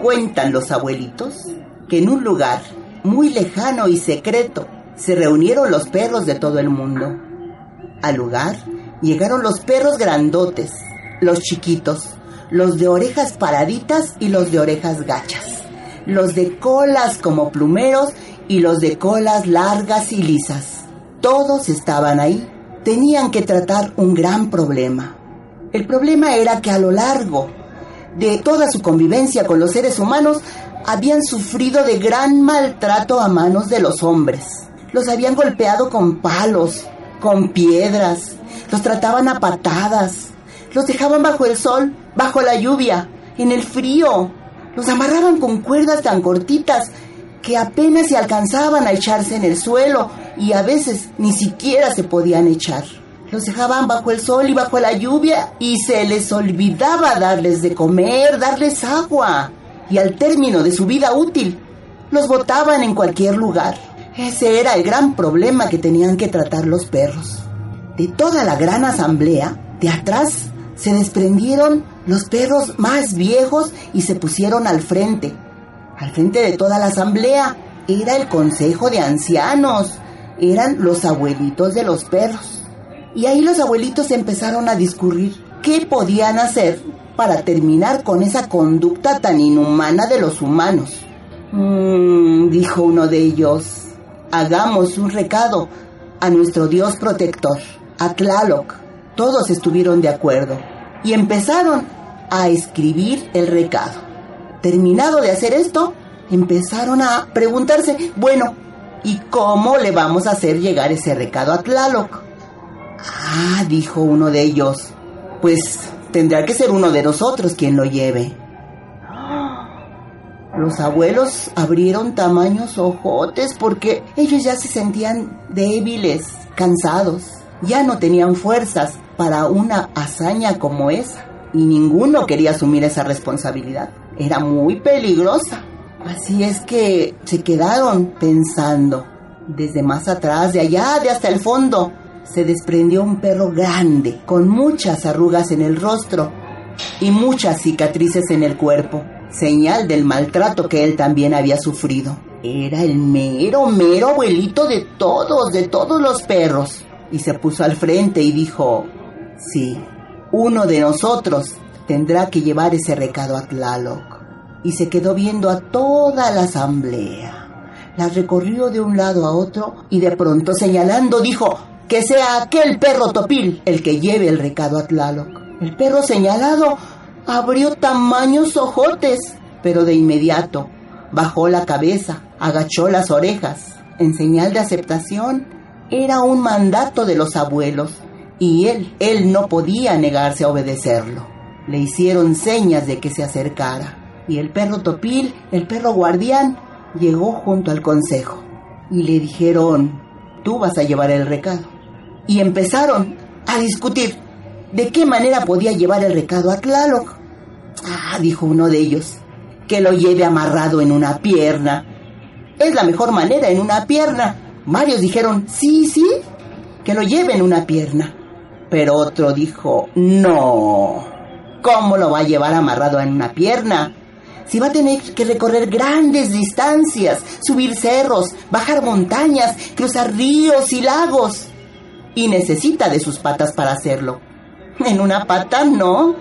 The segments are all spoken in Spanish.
Cuentan los abuelitos que en un lugar muy lejano y secreto se reunieron los perros de todo el mundo. Al lugar llegaron los perros grandotes, los chiquitos, los de orejas paraditas y los de orejas gachas, los de colas como plumeros y los de colas largas y lisas. Todos estaban ahí. Tenían que tratar un gran problema. El problema era que a lo largo de toda su convivencia con los seres humanos habían sufrido de gran maltrato a manos de los hombres. Los habían golpeado con palos, con piedras, los trataban a patadas, los dejaban bajo el sol, bajo la lluvia, en el frío, los amarraban con cuerdas tan cortitas que apenas se alcanzaban a echarse en el suelo y a veces ni siquiera se podían echar. Los dejaban bajo el sol y bajo la lluvia y se les olvidaba darles de comer, darles agua. Y al término de su vida útil, los botaban en cualquier lugar. Ese era el gran problema que tenían que tratar los perros. De toda la gran asamblea, de atrás se desprendieron los perros más viejos y se pusieron al frente. Al frente de toda la asamblea era el consejo de ancianos, eran los abuelitos de los perros. Y ahí los abuelitos empezaron a discurrir qué podían hacer para terminar con esa conducta tan inhumana de los humanos. Mmm, dijo uno de ellos, hagamos un recado a nuestro Dios protector, a Tlaloc. Todos estuvieron de acuerdo y empezaron a escribir el recado. Terminado de hacer esto, empezaron a preguntarse, bueno, ¿y cómo le vamos a hacer llegar ese recado a Tlaloc? Ah, dijo uno de ellos, pues tendrá que ser uno de nosotros quien lo lleve. Los abuelos abrieron tamaños ojotes porque ellos ya se sentían débiles, cansados, ya no tenían fuerzas para una hazaña como esa. Y ninguno quería asumir esa responsabilidad. Era muy peligrosa. Así es que se quedaron pensando. Desde más atrás, de allá, de hasta el fondo, se desprendió un perro grande, con muchas arrugas en el rostro y muchas cicatrices en el cuerpo, señal del maltrato que él también había sufrido. Era el mero, mero abuelito de todos, de todos los perros. Y se puso al frente y dijo, sí, uno de nosotros tendrá que llevar ese recado a Tlaloc. Y se quedó viendo a toda la asamblea. La recorrió de un lado a otro y de pronto señalando dijo, que sea aquel perro topil el que lleve el recado a Tlaloc. El perro señalado abrió tamaños ojotes, pero de inmediato bajó la cabeza, agachó las orejas. En señal de aceptación, era un mandato de los abuelos, y él, él no podía negarse a obedecerlo. Le hicieron señas de que se acercara, y el perro topil, el perro guardián, llegó junto al consejo, y le dijeron, tú vas a llevar el recado y empezaron a discutir de qué manera podía llevar el recado a Tlaloc. Ah, dijo uno de ellos, que lo lleve amarrado en una pierna. Es la mejor manera en una pierna. Varios dijeron, sí, sí, que lo lleve en una pierna. Pero otro dijo, no, ¿cómo lo va a llevar amarrado en una pierna? Si va a tener que recorrer grandes distancias, subir cerros, bajar montañas, cruzar ríos y lagos y necesita de sus patas para hacerlo. En una pata no.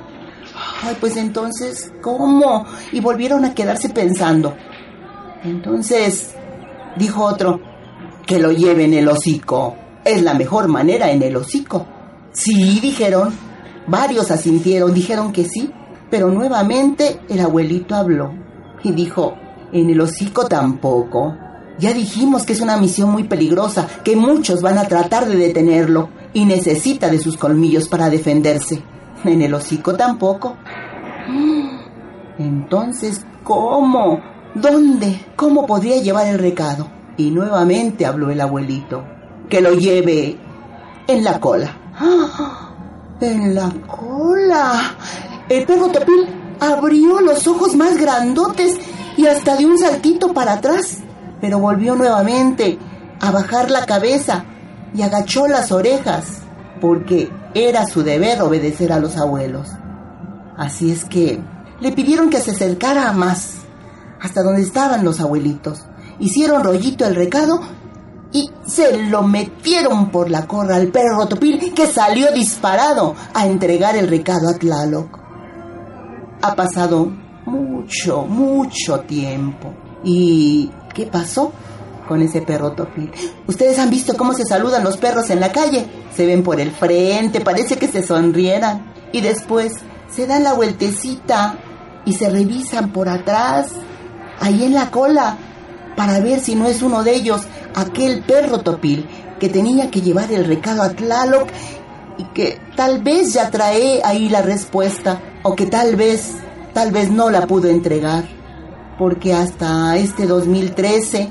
Ay, pues entonces, ¿cómo? Y volvieron a quedarse pensando. Entonces, dijo otro, que lo lleve en el hocico. Es la mejor manera en el hocico. Sí, dijeron. Varios asintieron, dijeron que sí. Pero nuevamente el abuelito habló y dijo, en el hocico tampoco. Ya dijimos que es una misión muy peligrosa, que muchos van a tratar de detenerlo y necesita de sus colmillos para defenderse. En el hocico tampoco. Entonces, ¿cómo? ¿Dónde? ¿Cómo podría llevar el recado? Y nuevamente habló el abuelito. Que lo lleve en la cola. En la cola. El perro Topil abrió los ojos más grandotes y hasta dio un saltito para atrás, pero volvió nuevamente a bajar la cabeza y agachó las orejas, porque era su deber obedecer a los abuelos. Así es que le pidieron que se acercara más, hasta donde estaban los abuelitos. Hicieron rollito el recado y se lo metieron por la corra al perro Topil que salió disparado a entregar el recado a Tlaloc. Ha pasado mucho, mucho tiempo. ¿Y qué pasó con ese perro Topil? Ustedes han visto cómo se saludan los perros en la calle. Se ven por el frente, parece que se sonrieran. Y después se dan la vueltecita y se revisan por atrás, ahí en la cola, para ver si no es uno de ellos aquel perro topil que tenía que llevar el recado a Tlaloc y que tal vez ya trae ahí la respuesta o que tal vez, tal vez no la pudo entregar. Porque hasta este 2013,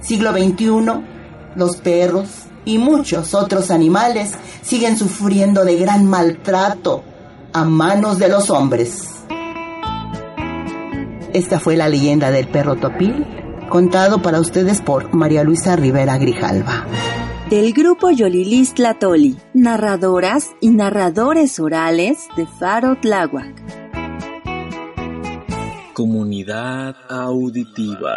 siglo XXI, los perros y muchos otros animales siguen sufriendo de gran maltrato a manos de los hombres. Esta fue la leyenda del perro Topil, contado para ustedes por María Luisa Rivera Grijalva. Del grupo Yolilis Tlatoli, narradoras y narradores orales de Faro. Comunidad auditiva.